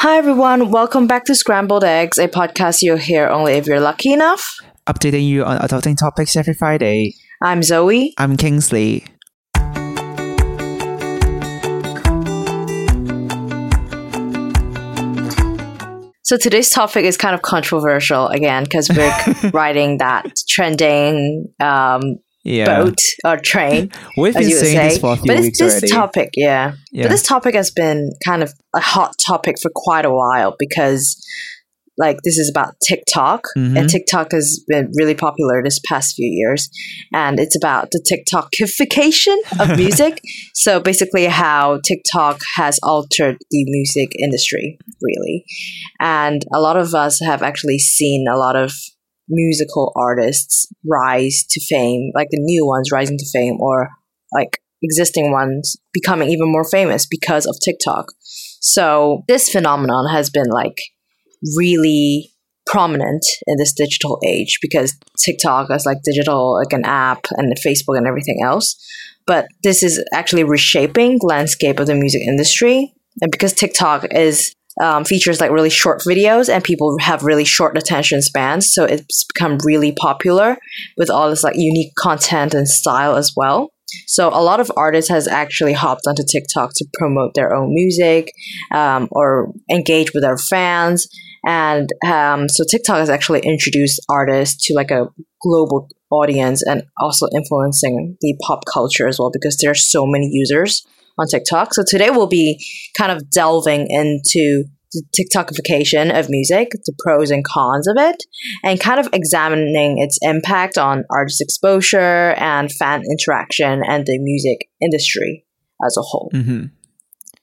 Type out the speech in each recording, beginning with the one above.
Hi, everyone. Welcome back to Scrambled Eggs, a podcast you'll hear only if you're lucky enough. Updating you on adulting topics every Friday. I'm Zoe. I'm Kingsley. So today's topic is kind of controversial again because we're writing that trending um, Yeah. boat or train. We've been saying say. this for a few but weeks this already. topic, yeah. yeah. But this topic has been kind of a hot topic for quite a while because, like, this is about TikTok, Mhm. and TikTok has been really popular this past few years, and it's about the TikTokification of music. so basically, how TikTok has altered the music industry, really, and a lot of us have actually seen a lot of musical artists rise to fame, like the new ones rising to fame, or like existing ones becoming even more famous because of TikTok. So this phenomenon has been like really prominent in this digital age because TikTok is like digital, like an app, and Facebook and everything else. But this is actually reshaping landscape of the music industry, and because TikTok is um, features like really short videos and people have really short attention spans, so it's become really popular with all this like unique content and style as well. So a lot of artists has actually hopped onto TikTok to promote their own music um, or engage with their fans. And um, so TikTok has actually introduced artists to like a global audience and also influencing the pop culture as well because there are so many users on TikTok. So today we'll be kind of delving into the TikTokification of music, the pros and cons of it, and kind of examining its impact on artist exposure and fan interaction and the music industry as a whole. hmm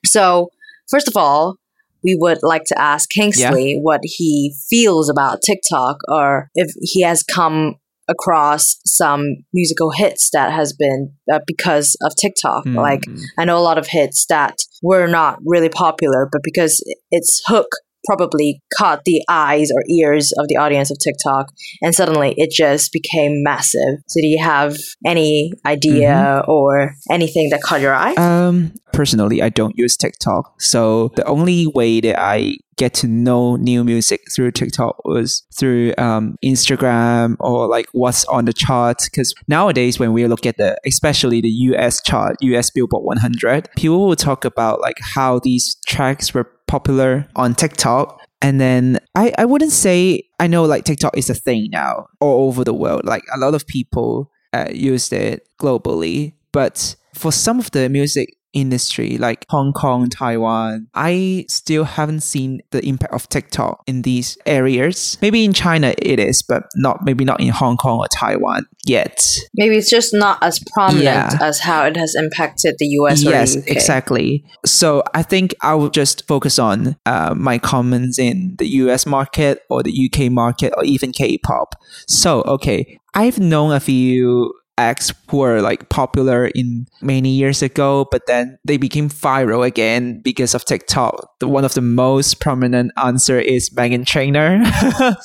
So, first of all, we would like to ask Kingsley what he feels about TikTok or if he has come across some musical hits that has been uh, because of TikTok. Like Mm. I know a lot of hits that were not really popular, but because its hook probably caught the eyes or ears of the audience of TikTok, and suddenly it just became massive. So, do you have any idea or anything that caught your eye? Um, personally, I don't use TikTok, so the only way that I get to know new music through TikTok was through um, Instagram or like what's on the chart. Because nowadays, when we look at the, especially the US chart, US Billboard 100, people will talk about like how these tracks were popular on TikTok. And then I, I wouldn't say I know like TikTok is a thing now all over the world. Like a lot of people uh, used it globally, but for some of the music industry like Hong Kong, Taiwan, I still haven't seen the impact of TikTok in these areas. Maybe in China it is, but not maybe not in Hong Kong or Taiwan yet. Maybe it's just not as prominent Yeah. as how it has impacted the US or yes, the exactly. So I think I will just focus on uh, my comments in the US market or the UK market or even K-pop. So okay, I've known a few acts who were like popular in many years ago, but then they became viral again because of TikTok. The one of the most prominent answer is Meghan Trainor,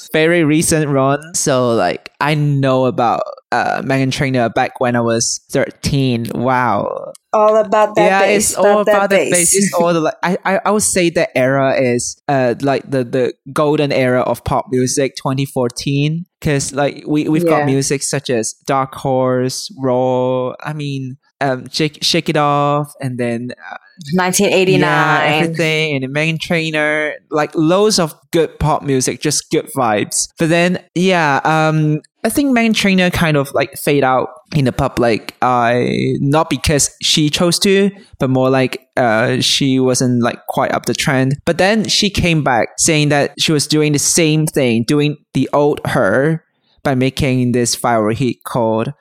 Very recent run. So like I know about uh, Meghan Trainor back when I was 13. Wow All about that yeah, bass. it's all that, about that bass. It's all the like. I, I I would say that era is uh like the the golden era of pop music, 2014. Because like we we've Yeah. got music such as Dark Horse, Roar. I mean, um, Shake Shake It Off, and then uh, 1989. yeah, everything, and then Meghan Trainor, like loads of good pop music, just good vibes. But then, yeah, um, I think Meghan Trainor kind of like fade out in the public. I not because she chose to, but more like uh, she wasn't like quite up the trend. But then she came back saying that she was doing the same thing, doing the old her by making this viral hit called.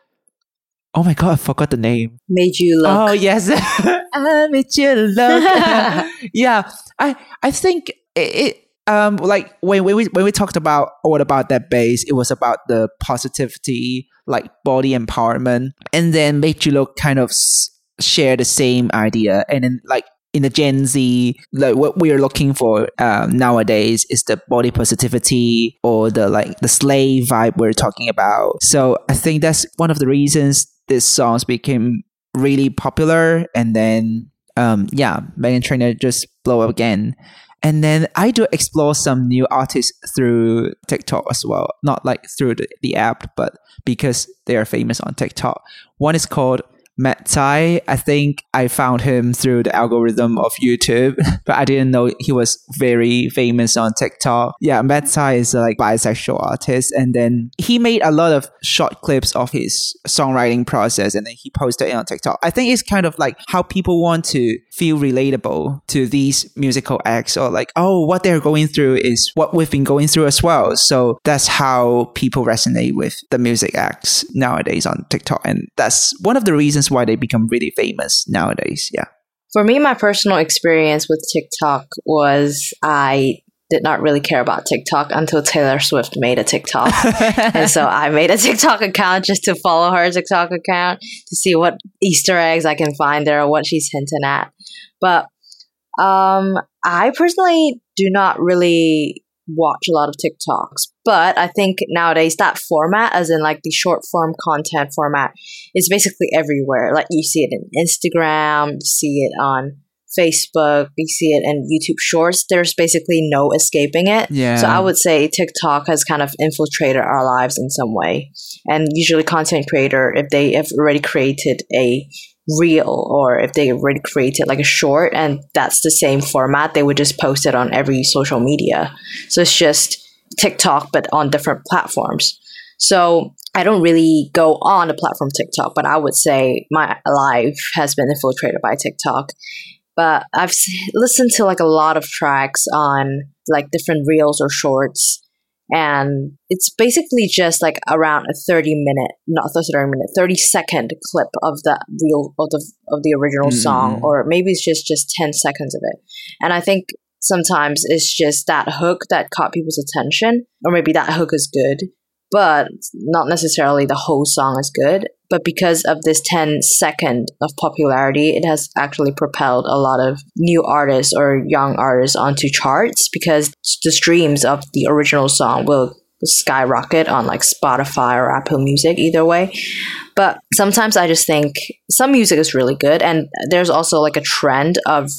Oh my god, I forgot the name. Made you look. Oh yes, I made you look. yeah, I I think it, it um like when when we when we talked about all about that bass, it was about the positivity, like body empowerment, and then made you look kind of s- share the same idea, and then like in the Gen Z, like what we are looking for um, nowadays is the body positivity or the like the slave vibe we're talking about. So I think that's one of the reasons this songs became really popular, and then um, yeah, Meghan Trainor just blow up again. And then I do explore some new artists through TikTok as well. Not like through the, the app, but because they are famous on TikTok. One is called Matt Tsai. I think I found him through the algorithm of YouTube, but I didn't know he was very famous on TikTok. Yeah, Matt Tsai is a like bisexual artist, and then he made a lot of short clips of his songwriting process, and then he posted it on TikTok. I think it's kind of like how people want to feel relatable to these musical acts, or like, oh, what they're going through is what we've been going through as well. So that's how people resonate with the music acts nowadays on TikTok, and that's one of the reasons why they become really famous nowadays. Yeah. For me, my personal experience with TikTok was I did not really care about TikTok until Taylor Swift made a TikTok. and so I made a TikTok account just to follow her TikTok account to see what Easter eggs I can find there or what she's hinting at. But um, I personally do not really watch a lot of TikToks, but I think nowadays that format, as in like the short form content format, is basically everywhere. Like you see it in Instagram, you see it on Facebook, you see it in YouTube Shorts. There's basically no escaping it. Yeah. So I would say TikTok has kind of infiltrated our lives in some way. And usually, content creator, if they have already created a reel or if they already created like a short and that's the same format, they would just post it on every social media. So it's just TikTok, but on different platforms. So I don't really go on the platform TikTok, but I would say my life has been infiltrated by TikTok. But I've listened to like a lot of tracks on like different reels or shorts and it's basically just like around a 30 minute not 30 minute 30 second clip of the real of the of the original mm-hmm. song or maybe it's just just 10 seconds of it and i think sometimes it's just that hook that caught people's attention or maybe that hook is good but not necessarily the whole song is good. But because of this 10 second of popularity it has actually propelled a lot of new artists or young artists onto charts because the streams of the original song will skyrocket on like spotify or apple music either way. But sometimes i just think some music is really good and there's also like a trend of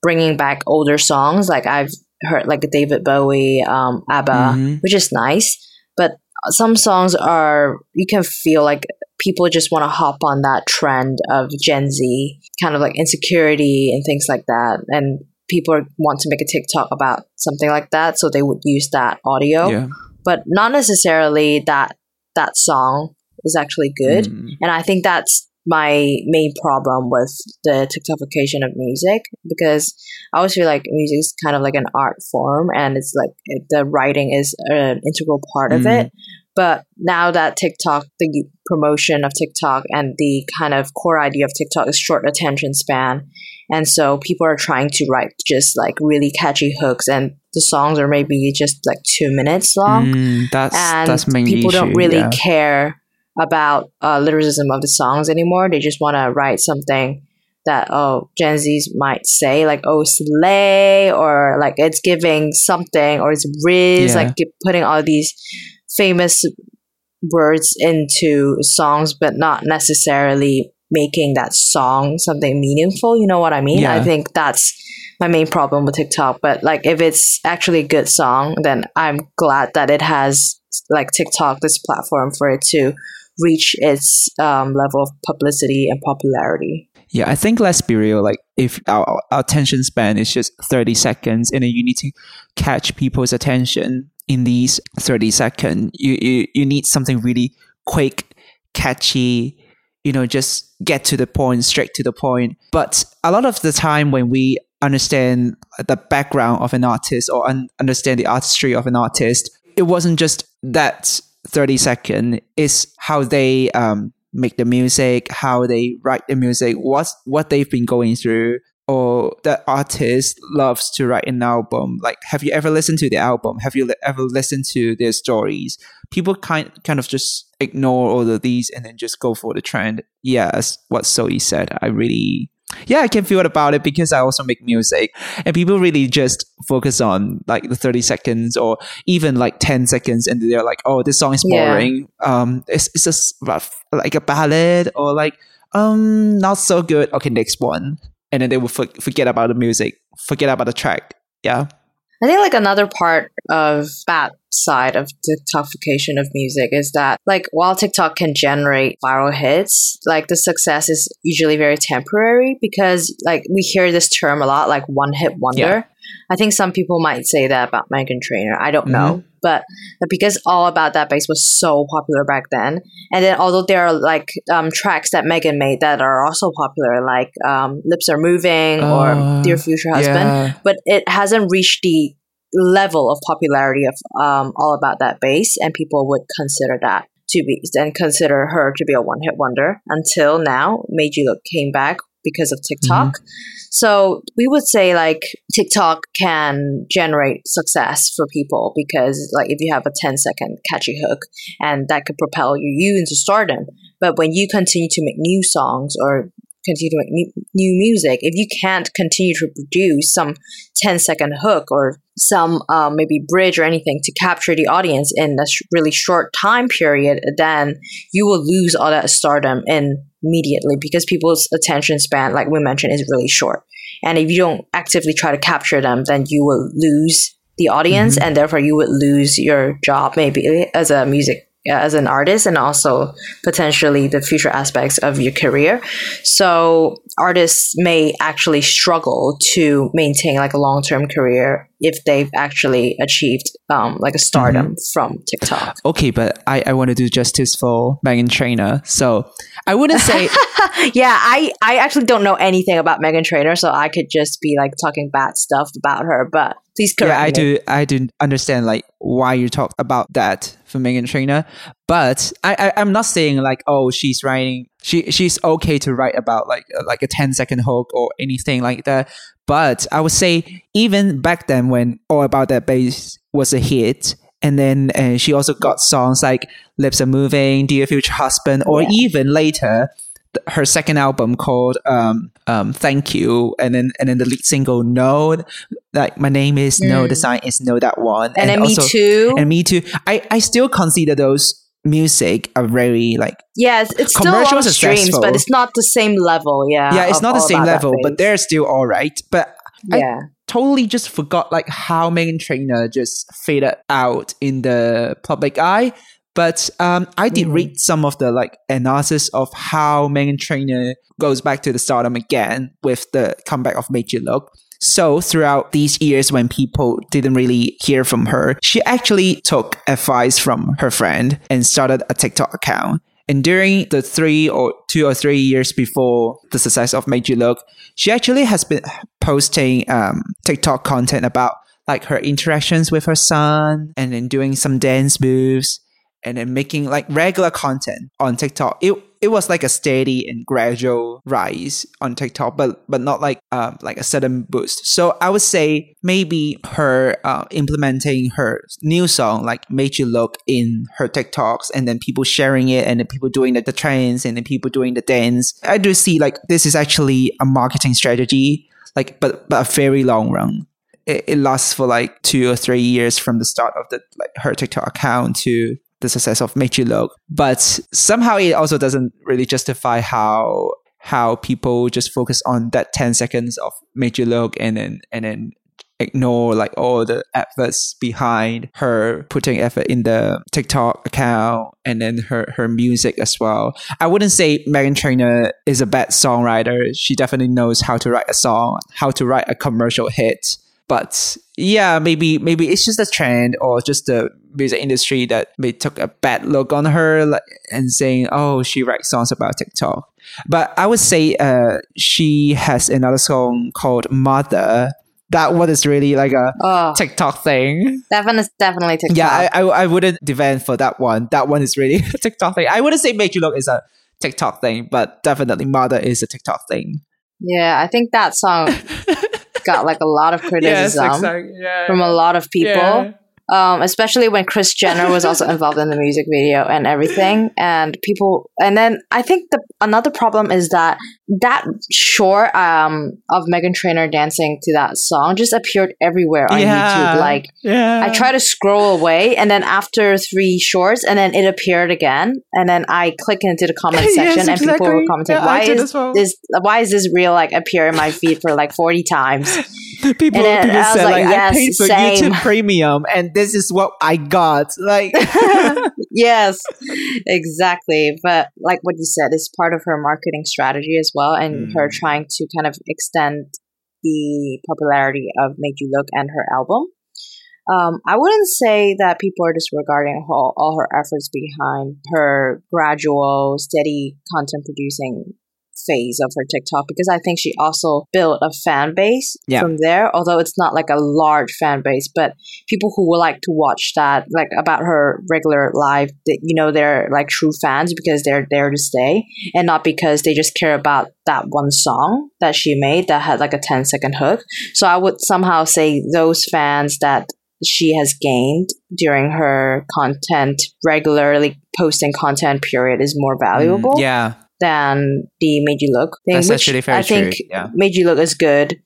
bringing back older songs. Like i've heard like david bowie um, abba mm-hmm. which is nice but some songs are you can feel like people just want to hop on that trend of Gen Z kind of like insecurity and things like that and people want to make a TikTok about something like that so they would use that audio yeah. but not necessarily that that song is actually good mm. and I think that's my main problem with the TikTokification of music because I always feel like music is kind of like an art form and it's like the writing is an integral part mm. of it. But now that TikTok, the promotion of TikTok and the kind of core idea of TikTok is short attention span. And so people are trying to write just like really catchy hooks and the songs are maybe just like two minutes long. Mm, that's, and that's main people issue, don't really yeah. care about uh, lyricism of the songs anymore. They just want to write something that oh Gen Zs might say like oh slay or like it's giving something or it's riz Yeah. like putting all these famous words into songs but not necessarily making that song something meaningful you know what i mean yeah. i think that's my main problem with tiktok but like if it's actually a good song then i'm glad that it has like tiktok this platform for it to reach its um, level of publicity and popularity Yeah, I think let's be real. Like, if our, our attention span is just 30 seconds and then you need to catch people's attention in these 30 seconds, you, you, you need something really quick, catchy, you know, just get to the point, straight to the point. But a lot of the time when we understand the background of an artist or un- understand the artistry of an artist, it wasn't just that 30 second, is how they um, make the music, how they write the music, what's what they've been going through, or the artist loves to write an album. Like, have you ever listened to the album? Have you ever listened to their stories? People kind kind of just ignore all of these and then just go for the trend. Yeah, as what Zoe said, I really. Yeah, I can feel it about it because I also make music and people really just focus on like the 30 seconds or even like 10 seconds and they're like, oh, this song is Yeah. boring. Um, it's, it's just rough, like a ballad or like, um, not so good. Okay, next one. And then they will for- forget about the music, forget about the track. Yeah. I think like another part of that side of TikTokification of music is that like while TikTok can generate viral hits, like the success is usually very temporary because like we hear this term a lot, like one hit wonder. Yeah. I think some people might say that about Meghan Trainor. I don't mm-hmm. know. But because All About That Bass was so popular back then, and then although there are like um, tracks that Meghan made that are also popular, like um, Lips Are Moving uh, or Dear Future Husband, yeah. but it hasn't reached the level of popularity of um, All About That Bass, and people would consider that to be and consider her to be a one hit wonder until now. Made You Look came back because of TikTok. Mm-hmm. So we would say like TikTok can generate success for people because like if you have a 10 second catchy hook and that could propel you, you into stardom. But when you continue to make new songs or continue to make new, new music, if you can't continue to produce some 10 second hook or some um, maybe bridge or anything to capture the audience in a sh- really short time period, then you will lose all that stardom immediately because people's attention span, like we mentioned, is really short. And if you don't actively try to capture them, then you will lose the audience mm-hmm. and therefore you would lose your job maybe as a music as an artist and also potentially the future aspects of your career. So artists may actually struggle to maintain like a long term career if they've actually achieved um, like a stardom mm-hmm. from TikTok. Okay, but I, I want to do justice for Meghan Trainor. So I wouldn't say Yeah, I, I actually don't know anything about Meghan Trainor, so I could just be like talking bad stuff about her, but please correct Yeah, I me. do I do understand like why you talk about that for Meghan Trainor, But I, I am not saying like oh she's writing she she's okay to write about like like a 10 second hook or anything like that. But I would say even back then when All About That Bass was a hit, and then uh, she also got songs like Lips Are Moving, Dear Future Husband, or yeah. even later her second album called um, um, Thank You, and then and then the lead single No, like my name is mm. No, the sign is No, that one, and, and then also, Me Too, and Me Too. I I still consider those music are very like yes it's still a lot of streams but it's not the same level yeah yeah it's not the same level but they're still all right. But yeah. I totally just forgot like how Meghan Trainor just faded out in the public eye but um, I did mm. read some of the like analysis of how Meghan Trainor goes back to the stardom again with the comeback of You Look. So throughout these years when people didn't really hear from her, she actually took advice from her friend and started a TikTok account. And during the three or two or three years before the success of You Look, she actually has been posting um, TikTok content about like her interactions with her son and then doing some dance moves and then making like regular content on TikTok. It it was like a steady and gradual rise on TikTok, but but not like um like a sudden boost. So I would say maybe her uh, implementing her new song like made you look in her TikToks, and then people sharing it, and then people doing the, the trends, and then people doing the dance. I do see like this is actually a marketing strategy, like but but a very long run. It, it lasts for like two or three years from the start of the like her TikTok account to the success of Made You Look. But somehow it also doesn't really justify how how people just focus on that 10 seconds of Made You Look and then and then ignore like all the efforts behind her putting effort in the TikTok account and then her her music as well. I wouldn't say Meghan Trainor is a bad songwriter. She definitely knows how to write a song, how to write a commercial hit. But yeah, maybe maybe it's just a trend or just the music industry that may took a bad look on her like, and saying, "Oh, she writes songs about TikTok." But I would say uh, she has another song called "Mother." That one is really like a oh, TikTok thing. Definitely, definitely TikTok. Yeah, I, I, I wouldn't defend for that one. That one is really a TikTok thing. I wouldn't say "Make You Look" is a TikTok thing, but definitely "Mother" is a TikTok thing. Yeah, I think that song got like a lot of criticism yes, exactly. yeah. from a lot of people. Yeah um, especially when Kris Jenner was also involved in the music video and everything. And people, and then I think the another problem is that that short um, of Meghan Trainor dancing to that song just appeared everywhere on yeah. YouTube. Like, yeah. I try to scroll away, and then after three shorts, and then it appeared again, and then I click into the comment section, yes, and exactly. people were commenting, yeah, "Why is well. this? Why is this real? Like appear in my feed for like forty times?" people, And people I said like, like, I paid for same. YouTube Premium, and this is what I got. Like, yes, exactly. But like what you said, it's part of her marketing strategy as well, and her Mm. trying to kind of extend the popularity of Made You Look and her album. Um, I wouldn't say that people are disregarding all, all her efforts behind her gradual, steady content producing phase of her TikTok because I think she also built a fan base Yeah. from there, although it's not like a large fan base, but people who would like to watch that, like about her regular live, that you know, they're like true fans because they're there to stay and not because they just care about that one song that she made that had like a 10 second hook. So I would somehow say those fans that she has gained during her content regularly posting content period is more valuable Mm, yeah, than the made you look thing, That's which actually very I think yeah. made you look is good,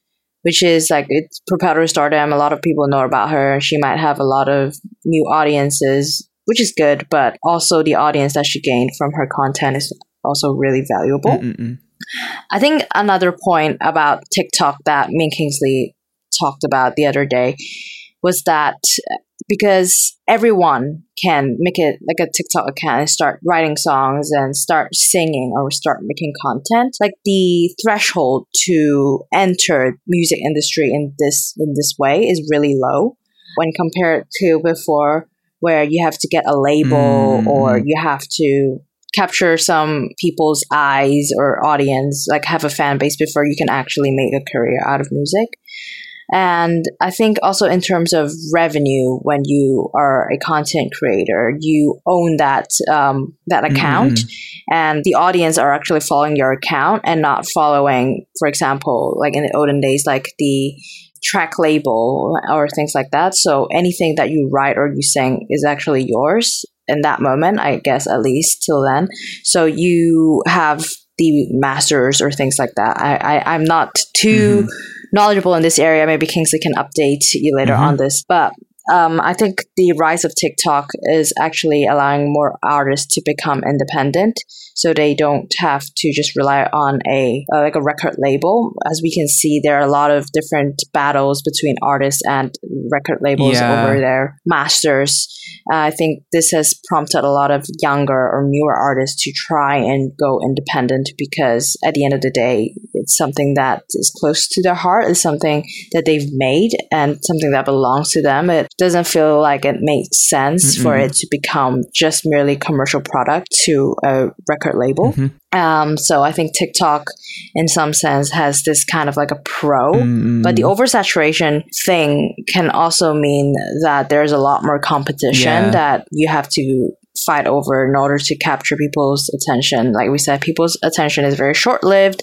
which is like it's propelled her stardom. A lot of people know about her. She might have a lot of new audiences, which is good, but also the audience that she gained from her content is also really valuable. Mm-mm-mm. I think another point about TikTok that and Kingsley talked about the other day was that because everyone can make it like a TikTok account and start writing songs and start singing or start making content, like the threshold to enter music industry in this in this way is really low when compared to before where you have to get a label Mm. or you have to capture some people's eyes or audience, like have a fan base before you can actually make a career out of music. And I think also in terms of revenue, when you are a content creator, you own that um, that account, and the audience are actually following your account and not following, for example, like in the olden days, like the track label or things like that. So anything that you write or you sing is actually yours in that moment, I guess, at least till then. So you have the masters or things like that. I, I I'm not too knowledgeable in this area. Maybe Kingsley can update you later Mhm. on this, but. Um, I think the rise of TikTok is actually allowing more artists to become independent, so they don't have to just rely on a uh, like a record label. As we can see, there are a lot of different battles between artists and record labels Yeah. over their masters. Uh, I think this has prompted a lot of younger or newer artists to try and go independent because at the end of the day, it's something that is close to their heart. It's something that they've made and something that belongs to them. It doesn't feel like it makes sense for Mm-mm. it to become just merely commercial product to a record label. Mhm. Um, so I think TikTok, in some sense, has this kind of like a pro. Mm-mm. But the oversaturation thing can also mean that there's a lot more competition Yeah. that you have to fight over in order to capture people's attention. Like we said, people's attention is very short lived.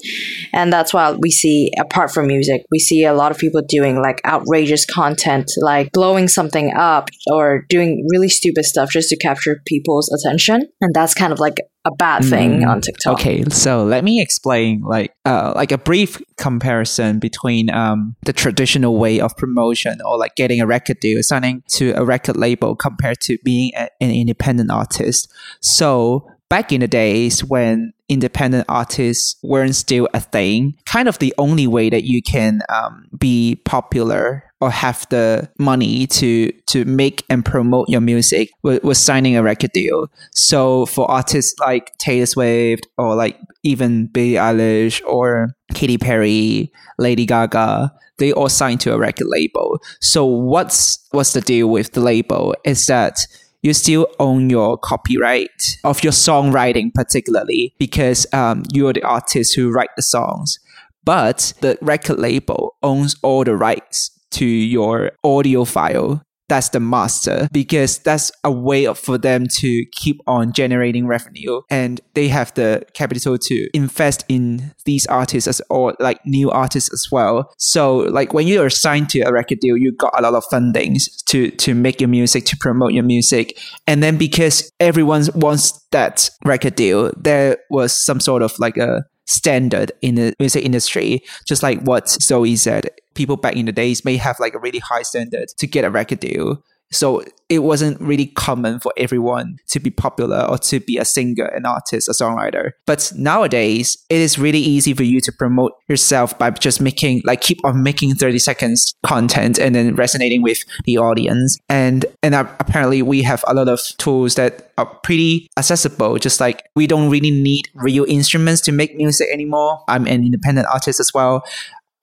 And that's why we see, apart from music, we see a lot of people doing like outrageous content, like blowing something up or doing really stupid stuff just to capture people's attention. And that's kind of like a bad thing Mm, on TikTok. Okay, so let me explain like uh, like a brief comparison between um, the traditional way of promotion or like getting a record deal, signing to a record label compared to being a, an independent artist. So back in the days when independent artists weren't still a thing, kind of the only way that you can um, be popular or have the money to to make and promote your music was signing a record deal. So for artists like Taylor Swift or like even Billie Eilish or Katy Perry, Lady Gaga, they all signed to a record label. So what's what's the deal with the label is that you still own your copyright of your songwriting, particularly because um, you're the artist who write the songs. But the record label owns all the rights to your audio file. That's the master because that's a way for them to keep on generating revenue and they have the capital to invest in these artists as or like new artists as well. So like when you are signed to a record deal, you got a lot of fundings to to make your music, to promote your music. And then because everyone wants that record deal, there was some sort of like a standard in the music industry, just like what Zoe said. People back in the days may have like a really high standard to get a record deal. So it wasn't really common for everyone to be popular or to be a singer, an artist, a songwriter. But nowadays, it is really easy for you to promote yourself by just making, like, keep on making 30 seconds content and then resonating with the audience. And, and apparently we have a lot of tools that are pretty accessible. Just like we don't really need real instruments to make music anymore. I'm an independent artist as well.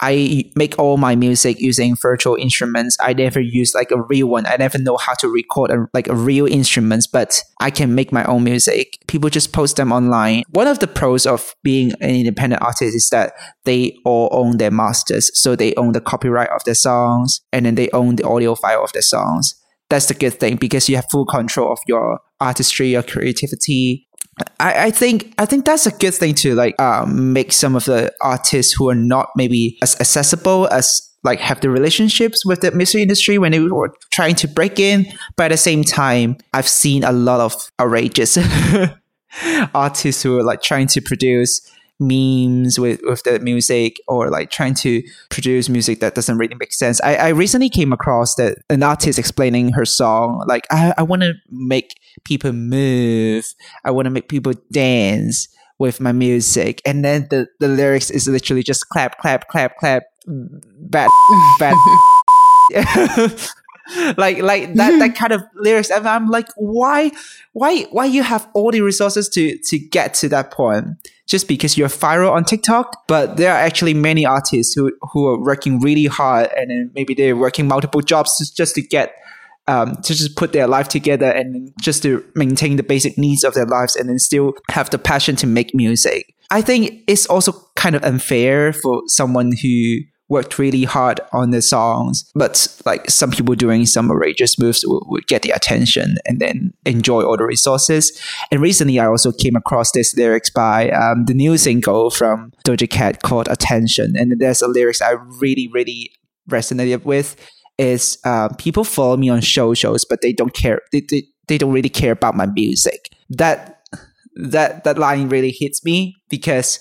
I make all my music using virtual instruments. I never use like a real one. I never know how to record a, like a real instruments, but I can make my own music. People just post them online. One of the pros of being an independent artist is that they all own their masters. So they own the copyright of their songs and then they own the audio file of their songs. That's the good thing because you have full control of your artistry, your creativity, I, I think I think that's a good thing to like um, make some of the artists who are not maybe as accessible as like have the relationships with the music industry when they were trying to break in. But at the same time, I've seen a lot of outrageous artists who are like trying to produce memes with, with the music or like trying to produce music that doesn't really make sense. I, I recently came across that an artist explaining her song, like I, I want to make people move. I want to make people dance with my music. And then the, the lyrics is literally just clap, clap, clap, clap, bad, bad. like like that that kind of lyrics and i'm like why why why you have all the resources to to get to that point just because you're viral on tiktok but there are actually many artists who who are working really hard and then maybe they're working multiple jobs just, just to get um, to just put their life together and just to maintain the basic needs of their lives and then still have the passion to make music. I think it's also kind of unfair for someone who worked really hard on the songs, but like some people doing some outrageous moves would, would get the attention and then enjoy all the resources. And recently, I also came across this lyrics by um, the new single from Doja Cat called "Attention," and there's a lyrics I really, really resonated with is uh, people follow me on show shows, but they don't care. They, they, they don't really care about my music. That that that line really hits me because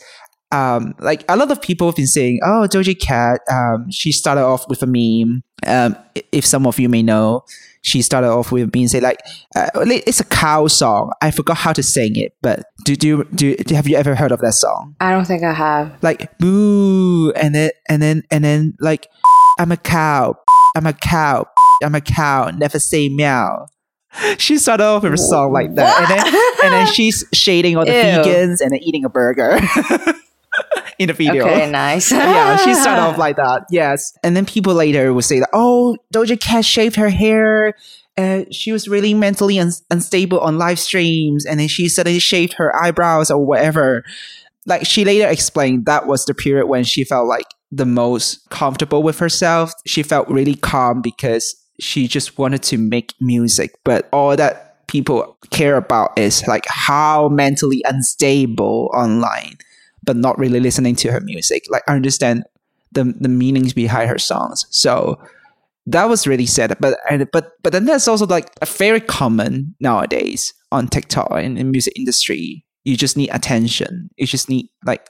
um, like a lot of people have been saying, "Oh, Doja Cat, um, she started off with a meme." Um, if some of you may know, she started off with being say like, uh, "It's a cow song." I forgot how to sing it, but do do do have you ever heard of that song? I don't think I have. Like boo, and then and then and then like, I'm a cow. I'm a cow. I'm a cow. Never say meow. She started off with a song like that, and then and then she's shading all the Ew. vegans and then eating a burger. in the video. Okay, nice. yeah, she started off like that. Yes. And then people later would say that, oh, Doja Cat shaved her hair. Uh, she was really mentally un- unstable on live streams. And then she suddenly shaved her eyebrows or whatever. Like she later explained that was the period when she felt like the most comfortable with herself. She felt really calm because she just wanted to make music. But all that people care about is like how mentally unstable online but not really listening to her music. Like I understand the the meanings behind her songs. So that was really sad. But and but but then that's also like a very common nowadays on TikTok in the music industry. You just need attention. You just need like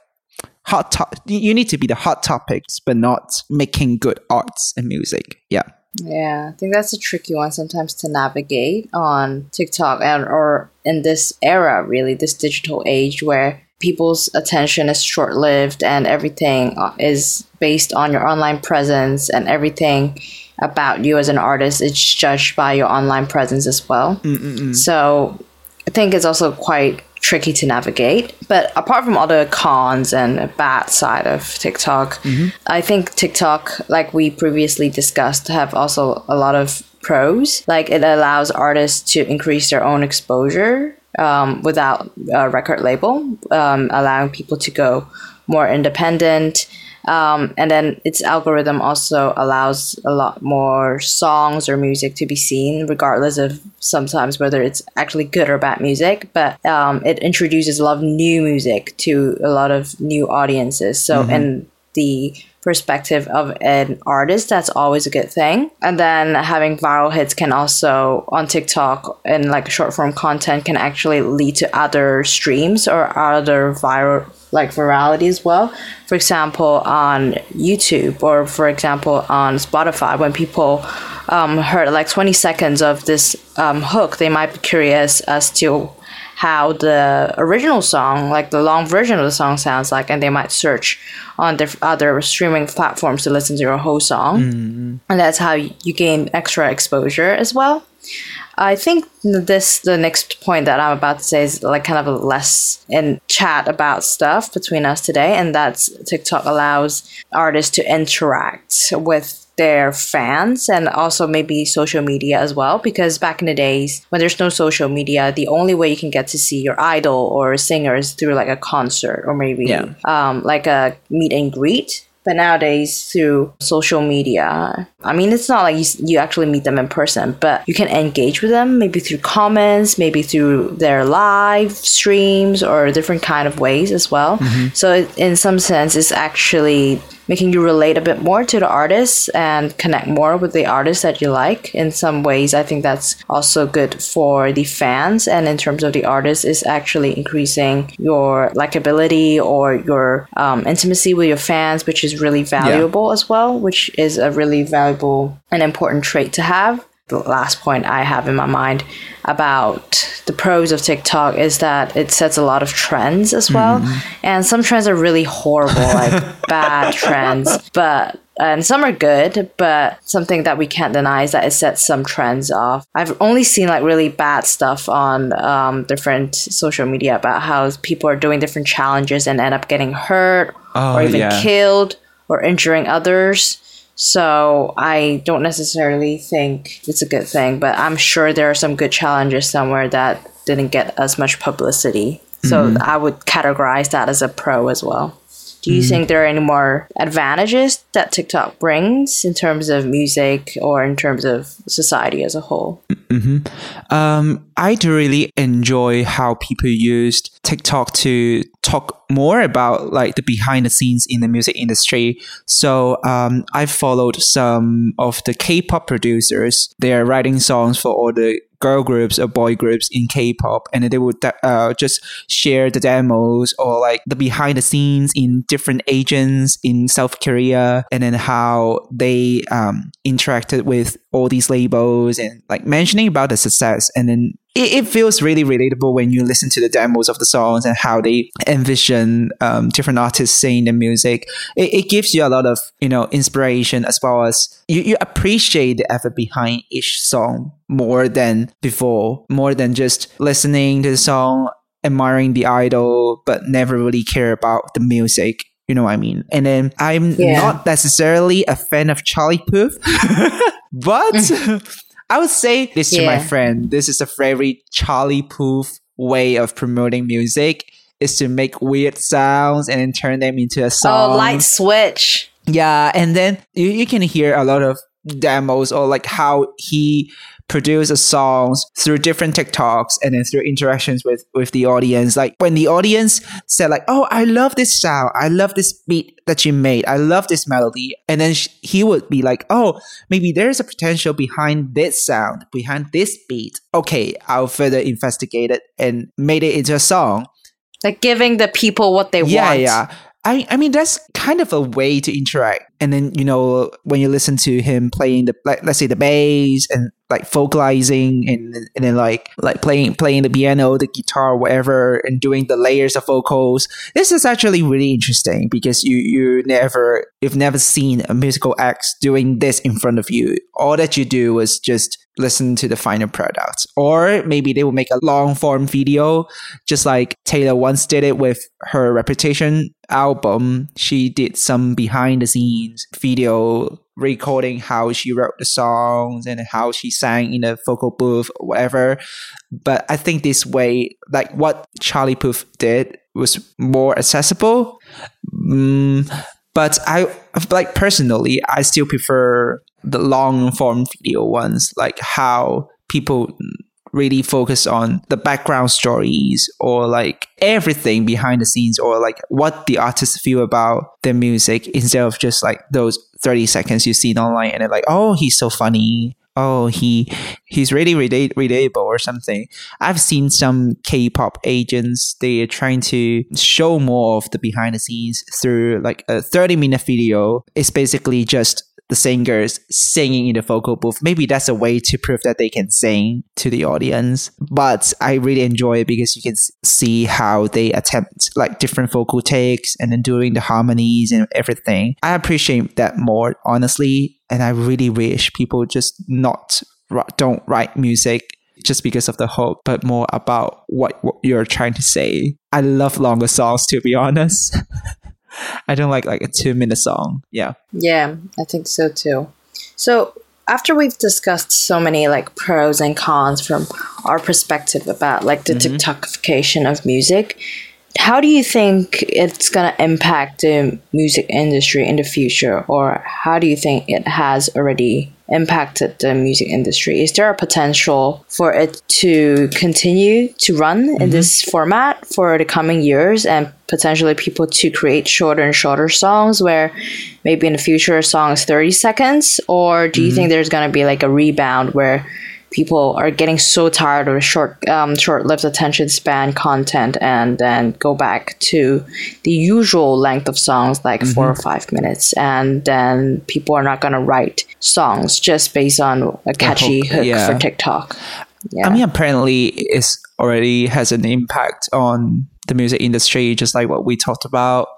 hot top. You need to be the hot topics, but not making good arts and music. Yeah. Yeah, I think that's a tricky one sometimes to navigate on TikTok and or in this era, really, this digital age where people's attention is short lived and everything is based on your online presence and everything about you as an artist is judged by your online presence as well. Mm-mm-mm. So I think it's also quite tricky to navigate. But apart from all the cons and bad side of TikTok, mm-hmm. I think TikTok, like we previously discussed, have also a lot of pros. Like it allows artists to increase their own exposure um, without a record label, um, allowing people to go more independent. Um, and then its algorithm also allows a lot more songs or music to be seen, regardless of sometimes whether it's actually good or bad music. But um, it introduces a lot of new music to a lot of new audiences. So, mm-hmm. and the perspective of an artist, that's always a good thing. And then having viral hits can also on TikTok and like short form content can actually lead to other streams or other viral like virality as well. For example, on YouTube or for example on Spotify, when people um, heard like 20 seconds of this um, hook, they might be curious as to how the original song, like the long version of the song, sounds like, and they might search on the other streaming platforms to listen to your whole song. Mm-hmm. And that's how you gain extra exposure as well. I think this the next point that I'm about to say is like kind of a less in chat about stuff between us today, and that's TikTok allows artists to interact with their fans and also maybe social media as well because back in the days when there's no social media the only way you can get to see your idol or singer is through like a concert or maybe Yeah. um, like a meet and greet. But nowadays through social media i mean it's not like you, you actually meet them in person but you can engage with them maybe through comments maybe through their live streams or different kind of ways as well. So in some sense it's actually making you relate a bit more to the artist and connect more with the artist that you like. In some ways i think that's also good for the fans and in terms of the artist, is actually increasing your likability or your um, intimacy with your fans which is really valuable as well which is a really valuable and important trait to have the last point I have in my mind about the pros of TikTok is that it sets a lot of trends as well. And some trends are really horrible, like bad trends, but and some are good, but something that we can't deny is that it sets some trends off. I've only seen like really bad stuff on um, different social media about how people are doing different challenges and end up getting hurt Oh, or even yeah. killed or injuring others. So I don't necessarily think it's a good thing, but I'm sure there are some good challenges somewhere that didn't get as much publicity. So Mm-hmm. I would categorize that as a pro as well. Do you Mm-hmm. think there are any more advantages that TikTok brings in terms of music or in terms of society as a whole? Um, I do really enjoy how people used TikTok to talk more about like the behind the scenes in the music industry. So um, I followed some of the K-pop producers. They are writing songs for all the girl groups or boy groups in K-pop, and they would uh, just share the demos or like the behind the scenes in different agents in South Korea, and then how they um, interacted with all these labels and like mentioning about the success, and then it, it feels really relatable when you listen to the demos of the songs and how they envision um, different artists saying the music. It, it gives you a lot of you know inspiration as well as you, you appreciate the effort behind each song more than before, more than just listening to the song, admiring the idol, but never really care about the music. You know what I mean? And then I'm Yeah. not necessarily a fan of Charlie Puth, but mm. I would say this to my friend. This is a very Charlie Puth way of promoting music is to make weird sounds and then turn them into a oh, song. Oh, light switch. Yeah, and then you, you can hear a lot of demos or like how he produces songs through different TikToks and then through interactions with with the audience. Like when the audience said like, "Oh, I love this sound. I love this beat that you made. I love this melody," and then sh- he would be like, "Oh, maybe there's a potential behind this sound, behind this beat. Okay, I'll further investigate it and made it into a song." Like giving the people what they yeah, want. yeah. I, I mean that's kind of a way to interact. And then you know when you listen to him playing the like let's say the bass and like vocalizing and and then like like playing playing the piano, the guitar, whatever, and doing the layers of vocals. This is actually really interesting because you you never you've never seen a musical act doing this in front of you. All that you do is just listen to the final product. Or maybe they will make a long form video, just like Taylor once did it with her Reputation album. She did some behind the scenes video recording how she wrote the songs and how she sang in a vocal booth or whatever. But I think this way, like what Charlie Puth did was more accessible. Mm, but I like personally, I still prefer the long form video ones, like how people really focus on the background stories or like everything behind the scenes or like what the artists feel about their music instead of just like those 30 seconds you see online and they're like, oh, he's so funny. Oh, he he's really relatable or something. I've seen some K-pop agents. They are trying to show more of the behind the scenes through like a thirty minute video. It's basically just the singers singing in the vocal booth. Maybe that's a way to prove that they can sing to the audience. But I really enjoy it because you can see how they attempt like different vocal takes and then doing the harmonies and everything. I appreciate that more, honestly. And I really wish people just not don't write music just because of the hook, but more about what, what you're trying to say. I love longer songs, to be honest. I don't like like a two minute song. Yeah. Yeah, I think so too. So after we've discussed so many like pros and cons from our perspective about like the mm-hmm. TikTokification of music, how do you think it's going to impact the music industry in the future or how do you think it has already impacted the music industry? Is there a potential for it to continue to run mm-hmm. in this format for the coming years and potentially people to create shorter and shorter songs where maybe in the future a song is 30 seconds? Or do you mm-hmm. think there's going to be like a rebound where people are getting so tired of short um, short-lived attention span content and then go back to the usual length of songs like mm-hmm. four or five minutes and then people are not going to write songs just based on a catchy hook, hook yeah. for tiktok yeah. i mean apparently it already has an impact on the music industry just like what we talked about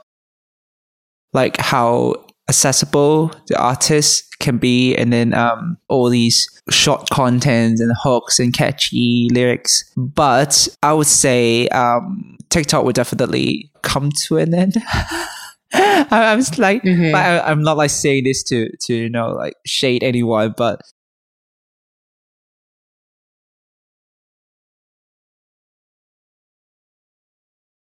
like how accessible the artist can be and then um, all these short content and hooks and catchy lyrics but i would say um, tiktok would definitely come to an end I'm like, mm-hmm. I, am not like saying this to to you know like shade anyone, but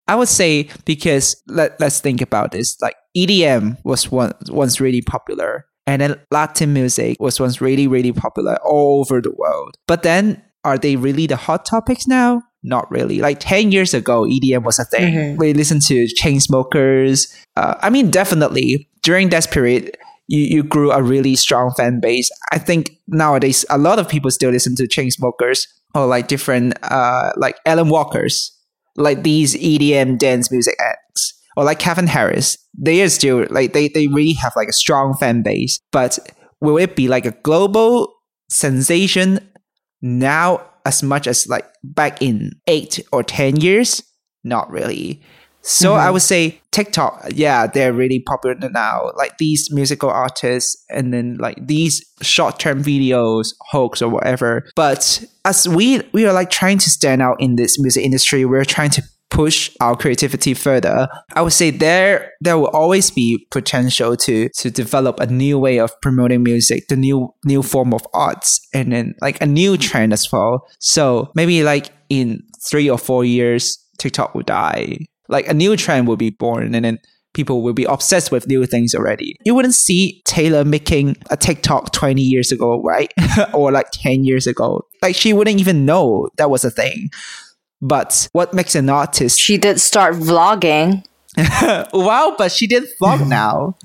I would say because let let's think about this. Like EDM was once once really popular, and then Latin music was once really really popular all over the world. But then, are they really the hot topics now? Not really. Like ten years ago, EDM was a thing. Mm-hmm. We listened to Chainsmokers. Uh, I mean, definitely during that period. You, you grew a really strong fan base. I think nowadays a lot of people still listen to Chainsmokers or like different uh like Alan Walkers like these EDM dance music acts or like Calvin Harris, they are still like they, they really have like a strong fan base. But will it be like a global sensation now as much as like back in eight or ten years? Not really. So mm-hmm. I would say TikTok, yeah, they're really popular now. Like these musical artists and then like these short-term videos, hooks or whatever. But as we we are like trying to stand out in this music industry, we're trying to push our creativity further. I would say there there will always be potential to to develop a new way of promoting music, the new new form of arts, and then like a new trend as well. So maybe like in three or four years, TikTok will die like a new trend will be born and then people will be obsessed with new things already. You wouldn't see Taylor making a TikTok 20 years ago, right? or like 10 years ago. Like she wouldn't even know that was a thing. But what makes an artist? She did start vlogging. wow, but she did vlog now.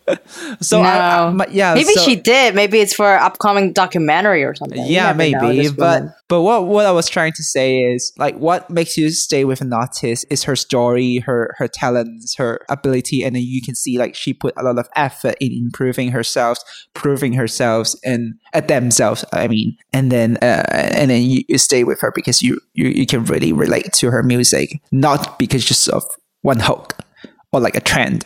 so no. I, I, yeah, maybe so, she did. Maybe it's for upcoming documentary or something. Yeah, maybe. But but what what I was trying to say is like what makes you stay with an artist is her story, her her talents, her ability, and then you can see like she put a lot of effort in improving herself, proving herself and at themselves. I mean, and then uh, and then you, you stay with her because you, you you can really relate to her music, not because just of one hook or like a trend.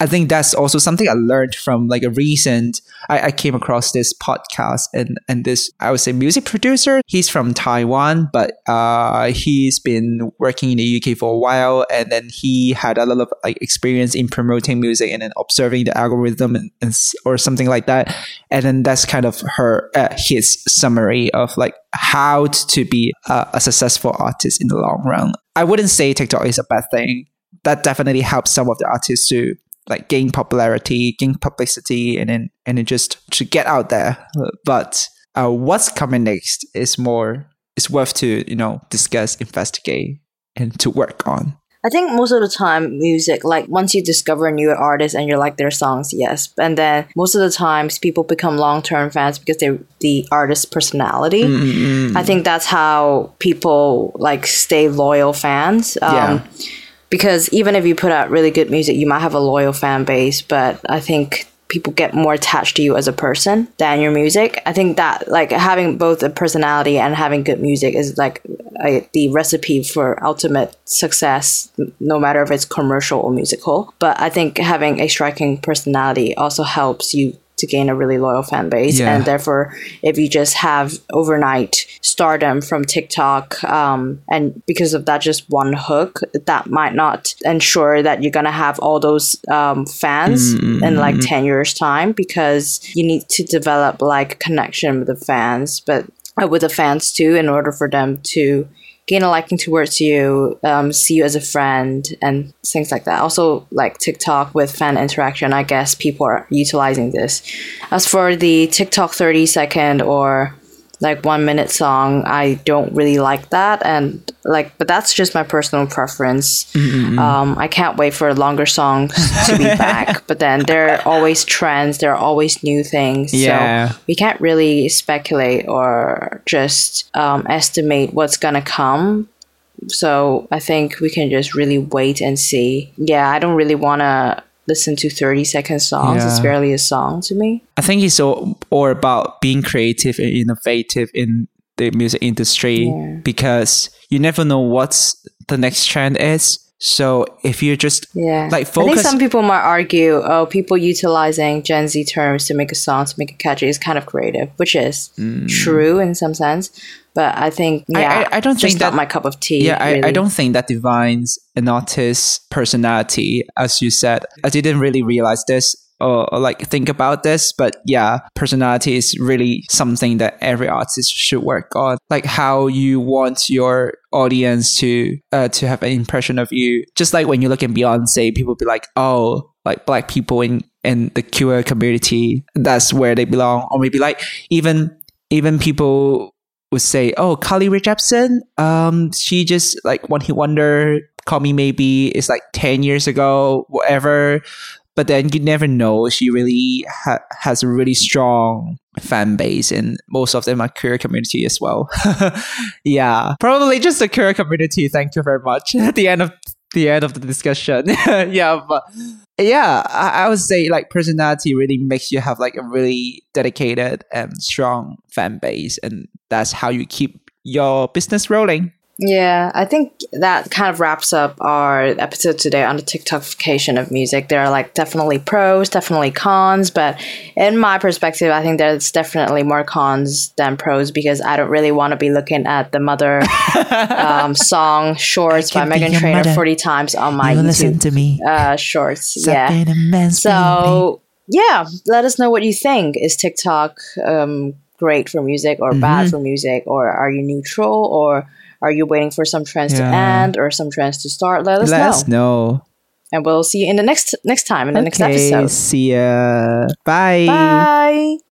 I think that's also something I learned from like a recent. I, I, came across this podcast and and this I would say music producer. He's from Taiwan, but uh, he's been working in the UK for a while, and then he had a lot of like experience in promoting music and then observing the algorithm and, and or something like that. And then that's kind of her uh, his summary of like how to be a, a successful artist in the long run. I wouldn't say TikTok is a bad thing that definitely helps some of the artists to like gain popularity, gain publicity, and then and then just to get out there. But uh, what's coming next is more it's worth to you know discuss, investigate, and to work on. I think most of the time, music, like once you discover a new artist and you like their songs, yes. And then most of the times, people become long term fans because they're the artist's personality. Mm-hmm. I think that's how people like stay loyal fans. Um, yeah because even if you put out really good music, you might have a loyal fan base. But I think people get more attached to you as a person than your music. I think that like having both a personality and having good music is like a, the recipe for ultimate success, no matter if it's commercial or musical. But I think having a striking personality also helps you to gain a really loyal fan base. Yeah. And therefore, if you just have overnight stardom from TikTok, um, and because of that, just one hook, that might not ensure that you're gonna have all those um, fans in like ten years time because you need to develop like connection with the fans, but uh, with the fans too, in order for them to gain a liking towards you, um, see you as a friend, and things like that. Also, like TikTok with fan interaction, I guess people are utilizing this. As for the TikTok 30 second or like one minute song, I don't really like that. And like, but that's just my personal preference. Um, I can't wait for longer songs to be back. But then there are always trends, there are always new things. Yeah. So we can't really speculate or just um, estimate what's gonna come. So I think we can just really wait and see. Yeah, I don't really want to listen to 30 second songs. It's barely a song to me. I think it's all, all about being creative and innovative in the music industry Yeah. because you never know what's the next trend is. So if you're just Yeah. like I think some people might argue, oh, people utilizing Gen Z terms to make a song, to make it catchy is kind of creative, which is mm. true in some sense. But I think, Mm. I- yeah, I- I don't just think not that- my cup of tea. yeah, I, I don't think that defines an artist's personality, as you said. I didn't really realize this or, or like think about this, but yeah, personality is really something that every artist should work on. Like how you want your audience to uh, to have an impression of you. Just like when you look at Beyonce, people be like, oh, like black people in in the queer community, that's where they belong, or maybe like even even people would say, "Oh, Carly Rae Jepsen, um, she just like one hit wonder. Call Me Maybe It's like ten years ago, whatever." But then you never know. She really ha- has a really strong fan base, and most of them are queer community as well. yeah, probably just a queer community. Thank you very much. At the end of the end of the discussion, yeah, but yeah, I, I would say like personality really makes you have like a really dedicated and strong fan base, and that's how you keep your business rolling. Yeah, I think that kind of wraps up our episode today on the TikTokification of music. There are like definitely pros, definitely cons, but in my perspective, I think there's definitely more cons than pros because I don't really want to be looking at the mother um, song shorts by Meghan Trainor mother. 40 times on my You listen YouTube to me. uh, shorts. Yeah. A man's. So yeah, let us know what you think. Is TikTok um, great for music or Mm-hmm. bad for music, or are you neutral, or are you waiting for some trends to end or some trends to start? Let us let know, us know. and we'll see you in the next next time in the next okay, episode. see ya. Bye. Bye.